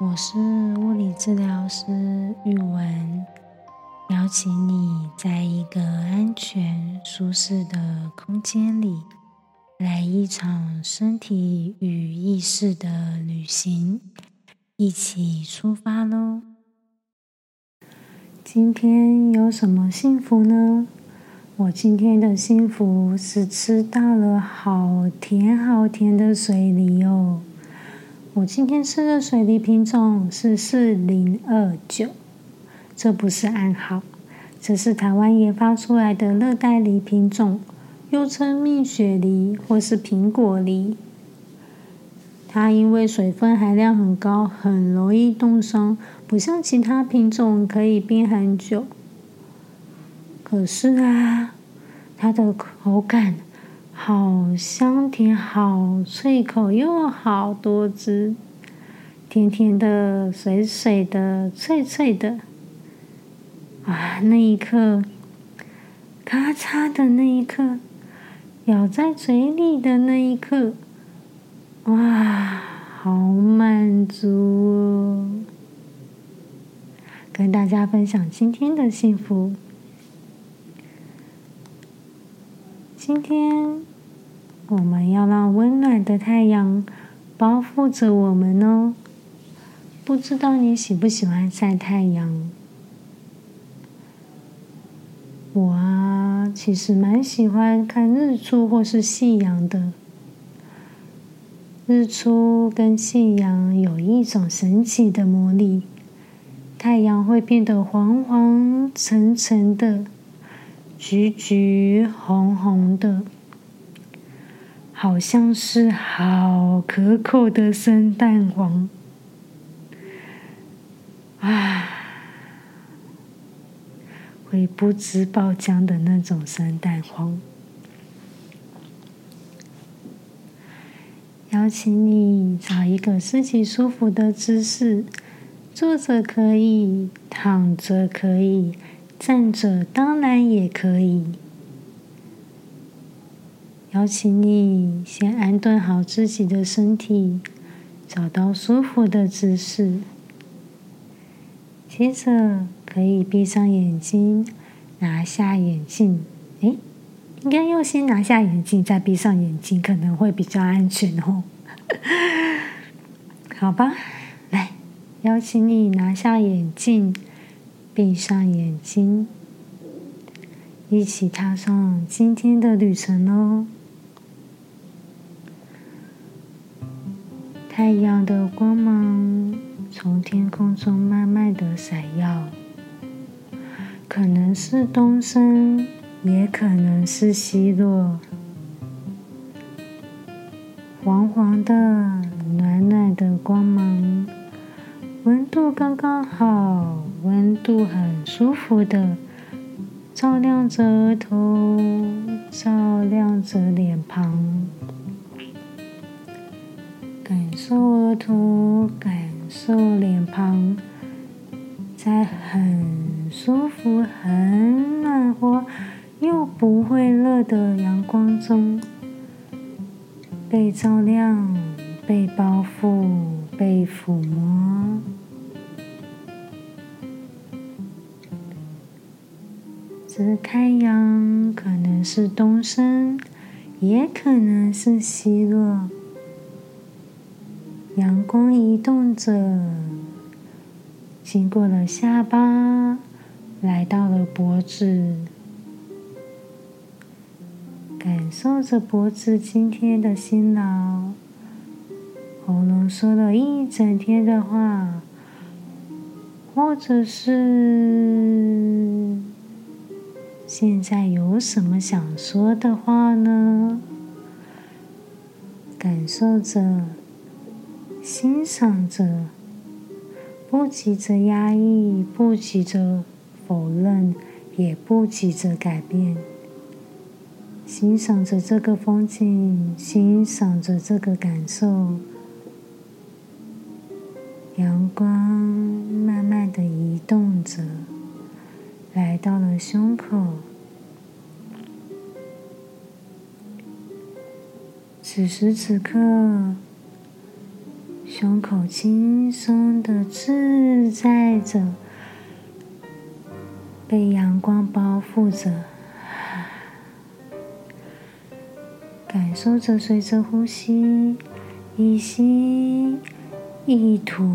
我是物理治疗师玉文，邀请你在一个安全、舒适的空间里，来一场身体与意识的旅行，一起出发喽！今天有什么幸福呢？我今天的幸福是吃到了好甜好甜的水梨哦。我今天吃的水梨品种是四零二九，这不是暗号，这是台湾研发出来的热带梨品种，又称蜜雪梨或是苹果梨。它因为水分含量很高，很容易冻伤，不像其他品种可以冰很久。可是啊，它的口感。好香甜，好脆口，又好多汁，甜甜的，水水的，脆脆的。啊，那一刻，咔嚓的那一刻，咬在嘴里的那一刻，哇，好满足哦！跟大家分享今天的幸福。今天。我们要让温暖的太阳包覆着我们哦。不知道你喜不喜欢晒太阳？我啊，其实蛮喜欢看日出或是夕阳的。日出跟夕阳有一种神奇的魔力，太阳会变得黄黄橙橙的，橘橘红红的。好像是好可口的生蛋黄，啊，会不知爆浆的那种生蛋黄。邀请你找一个自己舒服的姿势，坐着可以，躺着可以，站着当然也可以。邀请你先安顿好自己的身体，找到舒服的姿势。接着可以闭上眼睛，拿下眼镜。诶，应该要先拿下眼镜，再闭上眼睛，可能会比较安全哦。好吧，来，邀请你拿下眼镜，闭上眼睛，一起踏上今天的旅程哦。太阳的光芒从天空中慢慢的闪耀，可能是东升，也可能是西落。黄黄的、暖暖的光芒，温度刚刚好，温度很舒服的，照亮着额头，照亮着脸庞。受额头，感受脸庞，在很舒服、很暖和又不会热的阳光中，被照亮、被包覆、被抚摸。这太阳可能是东升，也可能是西落。阳光移动着，经过了下巴，来到了脖子，感受着脖子今天的辛劳。喉咙说了一整天的话，或者是现在有什么想说的话呢？感受着。欣赏着，不急着压抑，不急着否认，也不急着改变。欣赏着这个风景，欣赏着这个感受。阳光慢慢的移动着，来到了胸口。此时此刻。胸口轻松的自在着，被阳光包覆着，感受着随着呼吸，一吸一吐，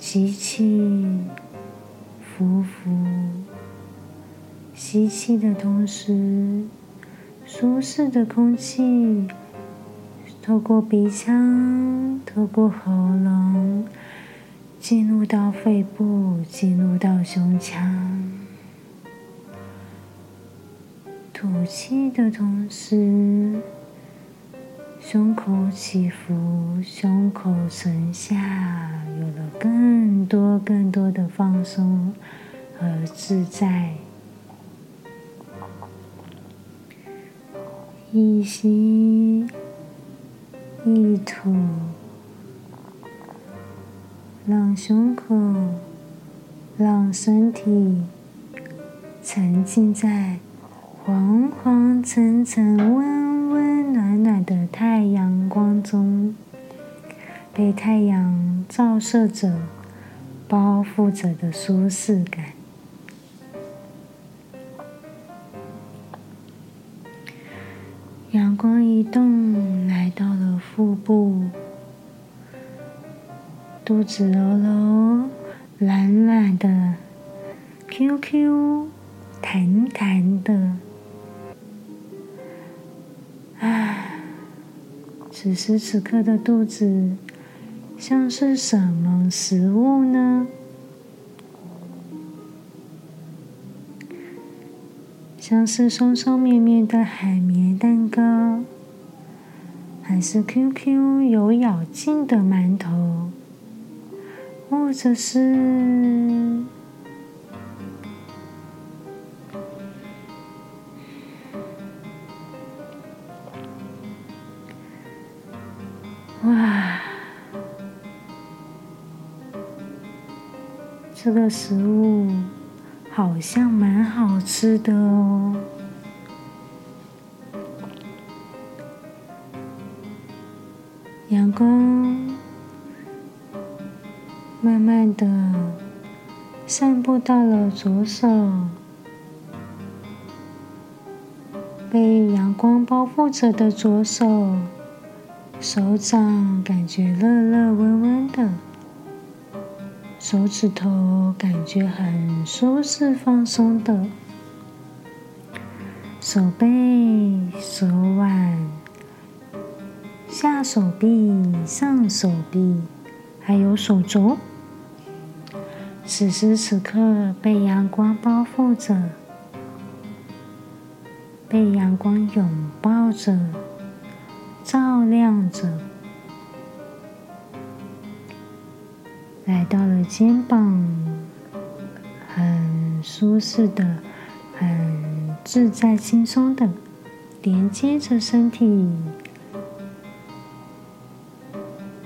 吸气，呼呼，吸气的同时，舒适的空气。透过鼻腔，透过喉咙，进入到肺部，进入到胸腔。吐气的同时，胸口起伏，胸口沉下，有了更多更多的放松和自在。一吸。一吐，让胸口、让身体沉浸在黄黄橙橙、温温暖暖的太阳光中，被太阳照射着、包覆着的舒适感。阳光一动，来到腹部，肚子揉揉，软软的，Q Q，弹弹的。啊，此时此刻的肚子像是什么食物呢？像是松松绵绵的海绵蛋糕，还是 QQ 有咬劲的馒头，或者是……哇，这个食物。好像蛮好吃的哦。光慢慢的散布到了左手，被阳光包覆着的左手，手掌感觉热热温温的。手指头感觉很舒适放松的，手背、手腕、下手臂、上手臂，还有手肘，此时此刻被阳光包覆着，被阳光拥抱着，照亮着。来到了肩膀，很舒适的，很自在轻松的，连接着身体，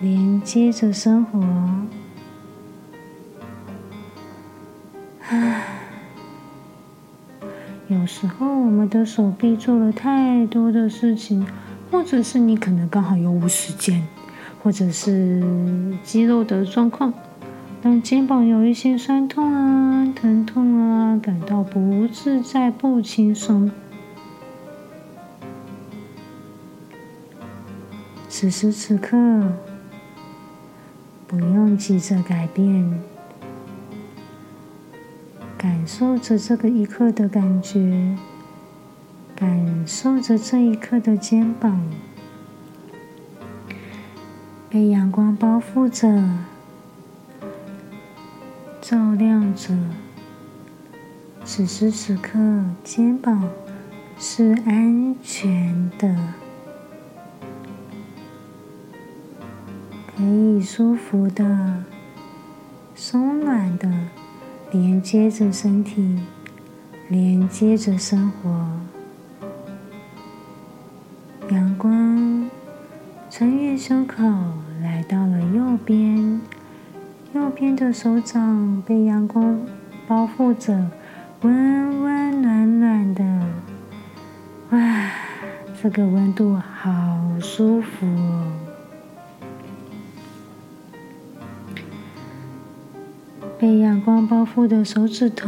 连接着生活。唉，有时候我们的手臂做了太多的事情，或者是你可能刚好有无时间。或者是肌肉的状况，让肩膀有一些酸痛啊、疼痛啊，感到不自在、不轻松。此时此刻，不用急着改变，感受着这个一刻的感觉，感受着这一刻的肩膀。被阳光包覆着，照亮着。此时此刻，肩膀是安全的，可以舒服的、松软的连接着身体，连接着生活。阳光。穿越胸口，来到了右边。右边的手掌被阳光包覆着，温温暖暖的。哇，这个温度好舒服哦！被阳光包覆的手指头，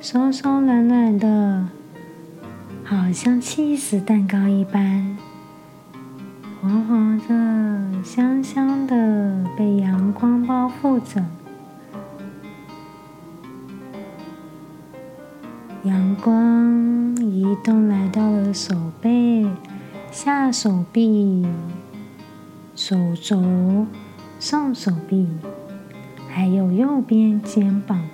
松松软软的，好像气死蛋糕一般，黄黄的、香香的，被阳光包覆着。阳光移动来到了手背、下手臂、手肘、上手臂，还有右边肩膀。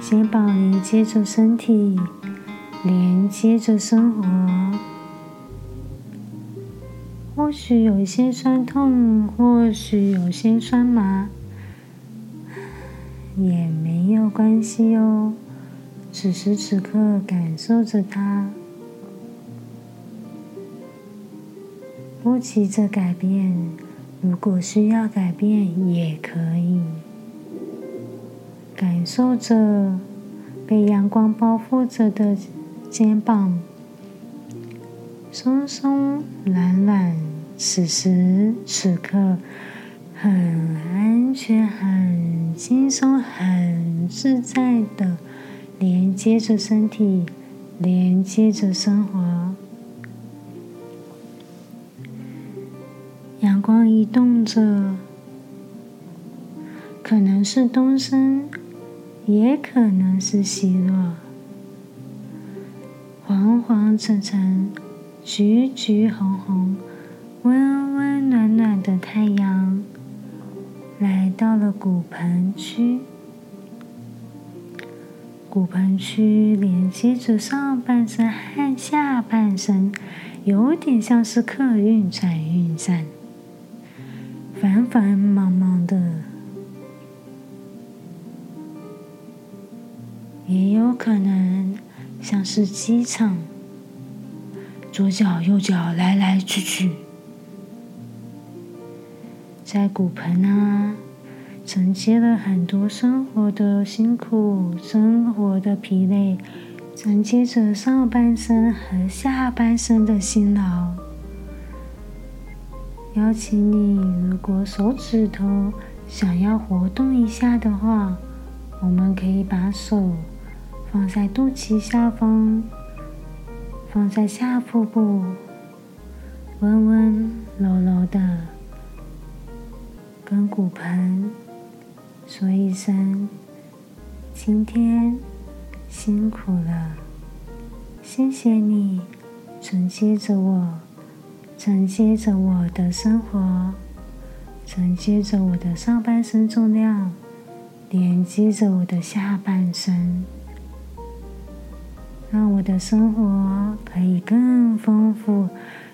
肩膀连接着身体，连接着生活。或许有些酸痛，或许有些酸麻。也没有关系哦。此时此刻，感受着它，不急着改变。如果需要改变，也可以。感受着被阳光包覆着的肩膀，松松软软。此时此刻。很安全、很轻松、很自在的连接着身体，连接着生活。移动着，可能是东升，也可能是西落。黄黄橙橙，橘橘红红，温温暖暖的太阳。来到了骨盆区，骨盆区连接着上半身和下半身，有点像是客运转运站，繁繁忙忙的，也有可能像是机场，左脚右脚来来去去。在骨盆啊，承接了很多生活的辛苦、生活的疲累，承接着上半身和下半身的辛劳。邀请你，如果手指头想要活动一下的话，我们可以把手放在肚脐下方，放在下腹部，温温柔柔的。跟骨盆说一声：“今天辛苦了，谢谢你承接着我，承接着我的生活，承接着我的上半身重量，连接着我的下半身，让我的生活可以更丰富、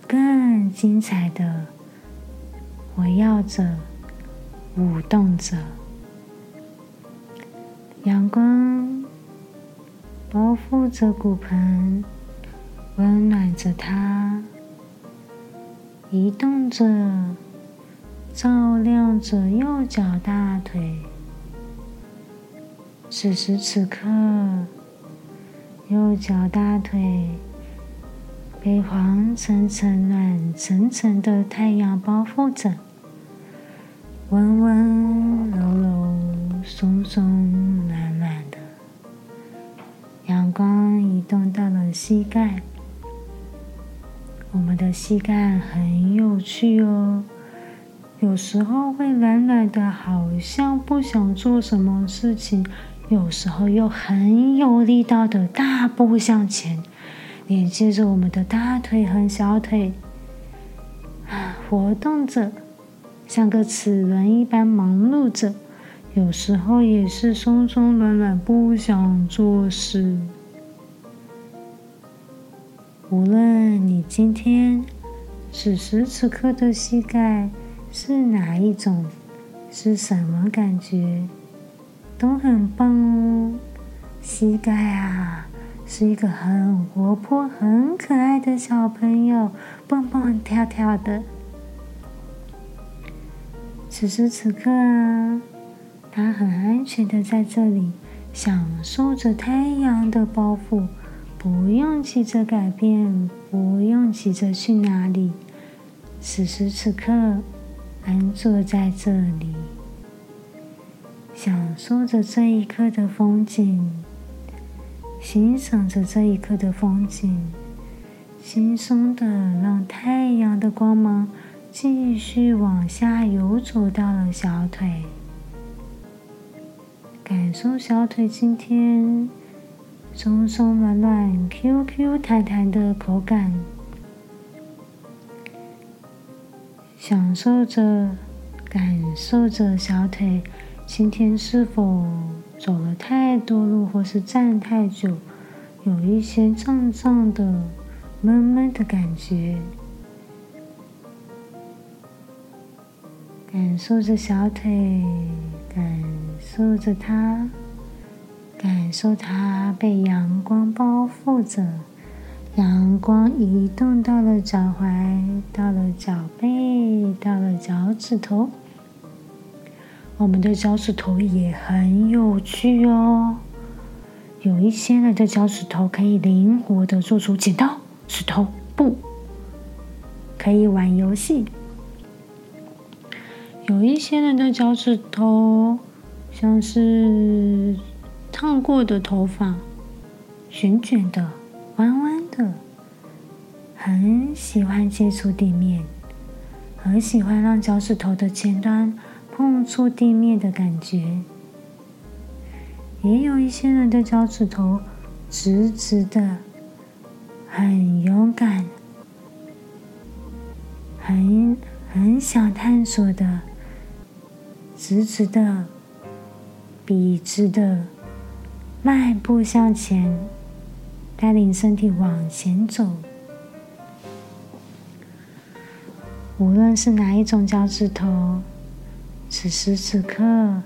更精彩的围绕着。”舞动着，阳光包覆着骨盆，温暖着它，移动着，照亮着右脚大腿。此时此刻，右脚大腿被黄橙橙、暖橙橙的太阳包覆着。温温柔柔、松松软软的，阳光移动到了膝盖。我们的膝盖很有趣哦，有时候会软软的，好像不想做什么事情；有时候又很有力道的大步向前，连接着我们的大腿和小腿，活动着。像个齿轮一般忙碌着，有时候也是松松软软，不想做事。无论你今天此时此刻的膝盖是哪一种，是什么感觉，都很棒哦。膝盖啊，是一个很活泼、很可爱的小朋友，蹦蹦跳跳的。此时此刻啊，他很安全的在这里，享受着太阳的包袱，不用急着改变，不用急着去哪里。此时此刻，安坐在这里，享受着这一刻的风景，欣赏着这一刻的风景，轻松的让太阳的光芒继续往下游走到了小腿，感受小腿今天松松软软、Q Q 弹弹的口感。享受着，感受着小腿今天是否走了太多路，或是站太久，有一些胀胀的、闷闷的感觉。感受着小腿，感受着它，感受它被阳光包覆着。阳光移动到了脚踝，到了脚背，到了脚趾头。我们的脚趾头也很有趣哦。有一些人的脚趾头可以灵活的做出剪刀、石头、布，可以玩游戏。有一些人的脚趾头像是烫过的头发，卷卷的，弯弯。的很喜欢接触地面，很喜欢让脚趾头的前端碰触地面的感觉。也有一些人的脚趾头直直的，很勇敢，很很想探索的，直直的，笔直的，迈步向前。带领身体往前走，无论是哪一种脚趾头，此时此刻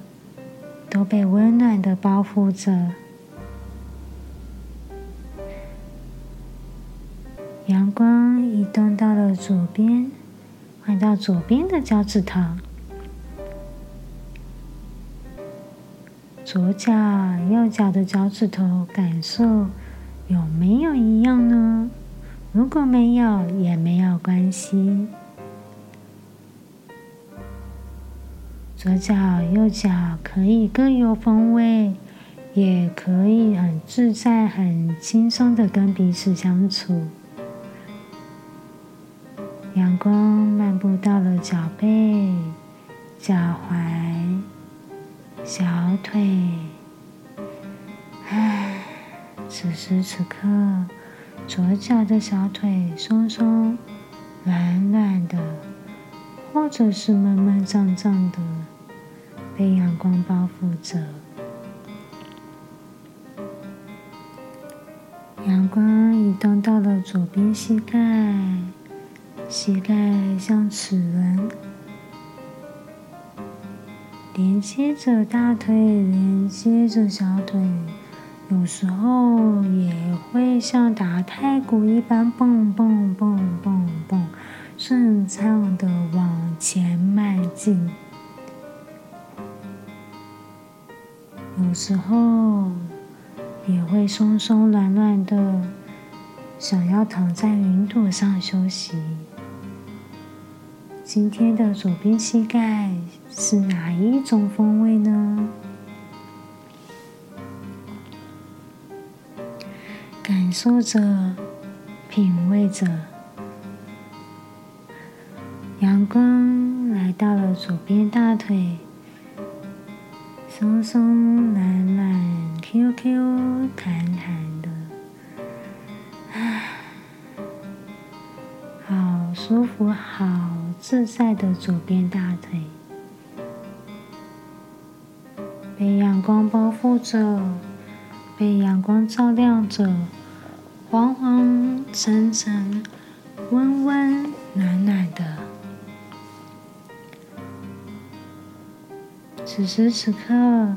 都被温暖的包覆着。阳光移动到了左边，换到左边的脚趾头，左脚、右脚的脚趾头感受。有没有一样呢？如果没有，也没有关系。左脚、右脚可以各有风味，也可以很自在、很轻松的跟彼此相处。阳光漫步到了脚背、脚踝、小腿。此时此刻，左脚的小腿松松、软软的，或者是闷闷胀胀的，被阳光包覆着。阳光移动到了左边膝盖，膝盖像齿轮，连接着大腿，连接着小腿。有时候也会像打太鼓一般，蹦蹦蹦蹦蹦，顺畅的往前迈进。有时候也会松松软软的，想要躺在云朵上休息。今天的左边膝盖是哪一种风味呢？感受着，品味着，阳光来到了左边大腿，松松软软，Q Q 弹弹的，好舒服，好自在的左边大腿，光包覆着，被阳光照亮着。黄黄橙橙，温温暖暖的。此时此刻，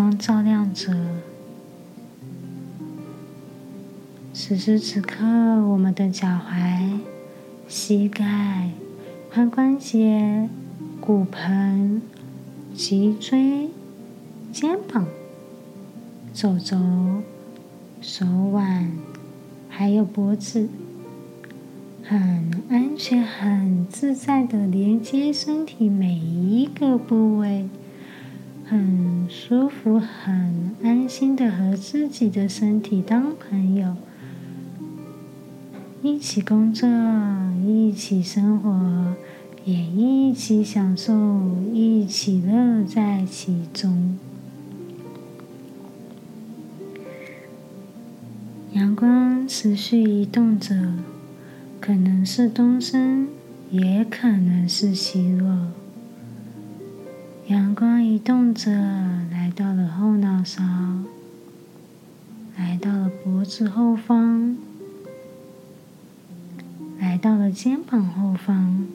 光照亮着。此时此刻，我们的脚踝、膝盖、髋关节、骨盆、脊椎、肩膀、手肘、手腕，还有脖子，很安全、很自在的连接身体每一个部位，很舒服、很安心的和自己的身体当朋友。一起工作，一起生活，也一起享受，一起乐在其中。阳光持续移动着，可能是东升，也可能是西落。阳光移动着，来到了后脑勺，来到了脖子后方。来到了肩膀后方，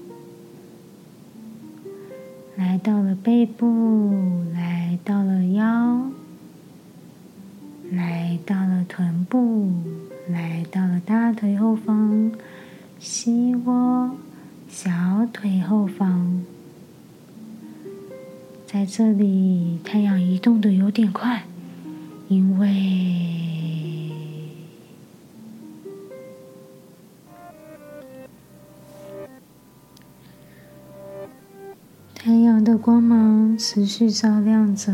来到了背部，来到了腰，来到了臀部，来到了大腿后方，膝窝、小腿后方。在这里，太阳移动的有点快，因为。太阳的光芒持续照亮着，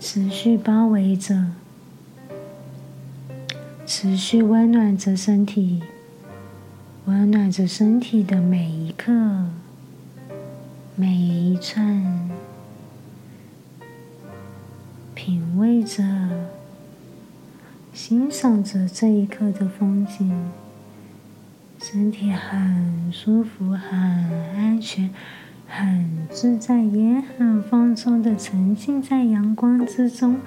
持续包围着，持续温暖着身体，温暖着身体的每一刻、每一寸，品味着、欣赏着这一刻的风景。身体很舒服，很安全，很自在，也很放松的沉浸在阳光之中。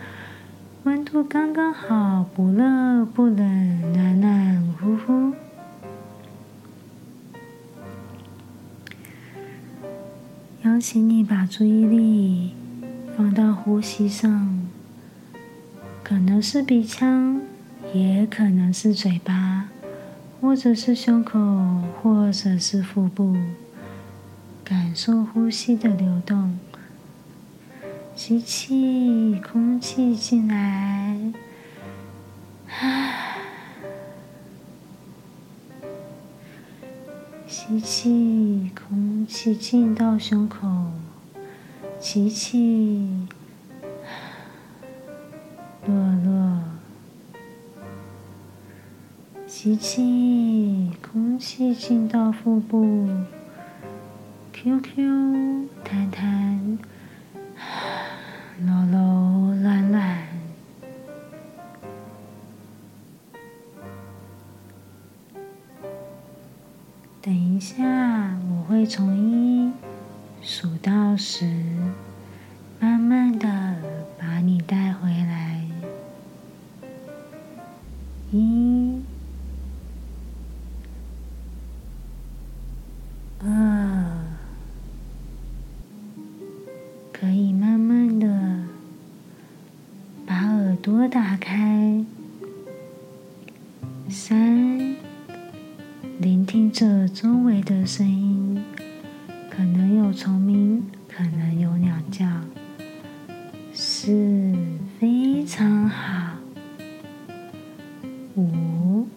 温度刚刚好，不热不冷，暖暖请你把注意力放到呼吸上，可能是鼻腔，也可能是嘴巴。或者是胸口，或者是腹部，感受呼吸的流动。吸气，空气进来，吸气，吸气进到胸口，吸气，落落。吸气，空气进到腹部，QQ 弹弹，柔柔软软。等一下，会从一数到十，慢慢的把你带回来。一。二，可以慢慢的把耳朵打开，三，聆听着周围的声音，可能有虫鸣，可能有鸟叫，四，非常好，五，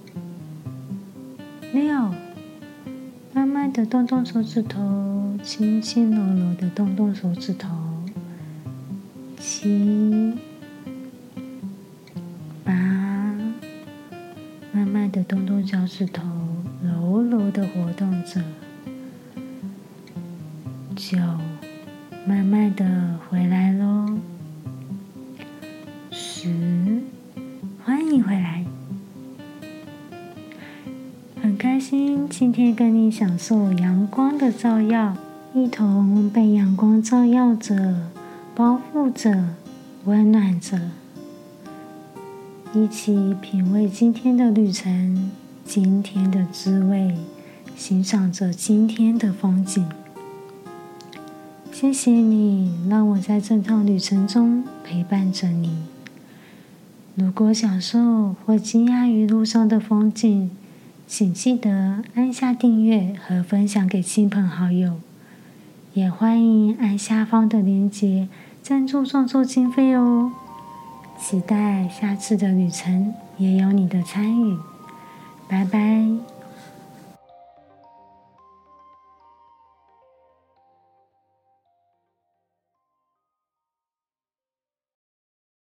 六，慢慢的动动手指头，轻轻柔柔的动动手指头，七。照耀，一同被阳光照耀着，包覆着，温暖着。一起品味今天的旅程，今天的滋味，欣赏着今天的风景。谢谢你，让我在这趟旅程中陪伴着你。如果享受或惊讶于路上的风景，请记得按下订阅和分享给亲朋好友。也欢迎按下方的链接赞助创作经费哦。期待下次的旅程也有你的参与。拜拜。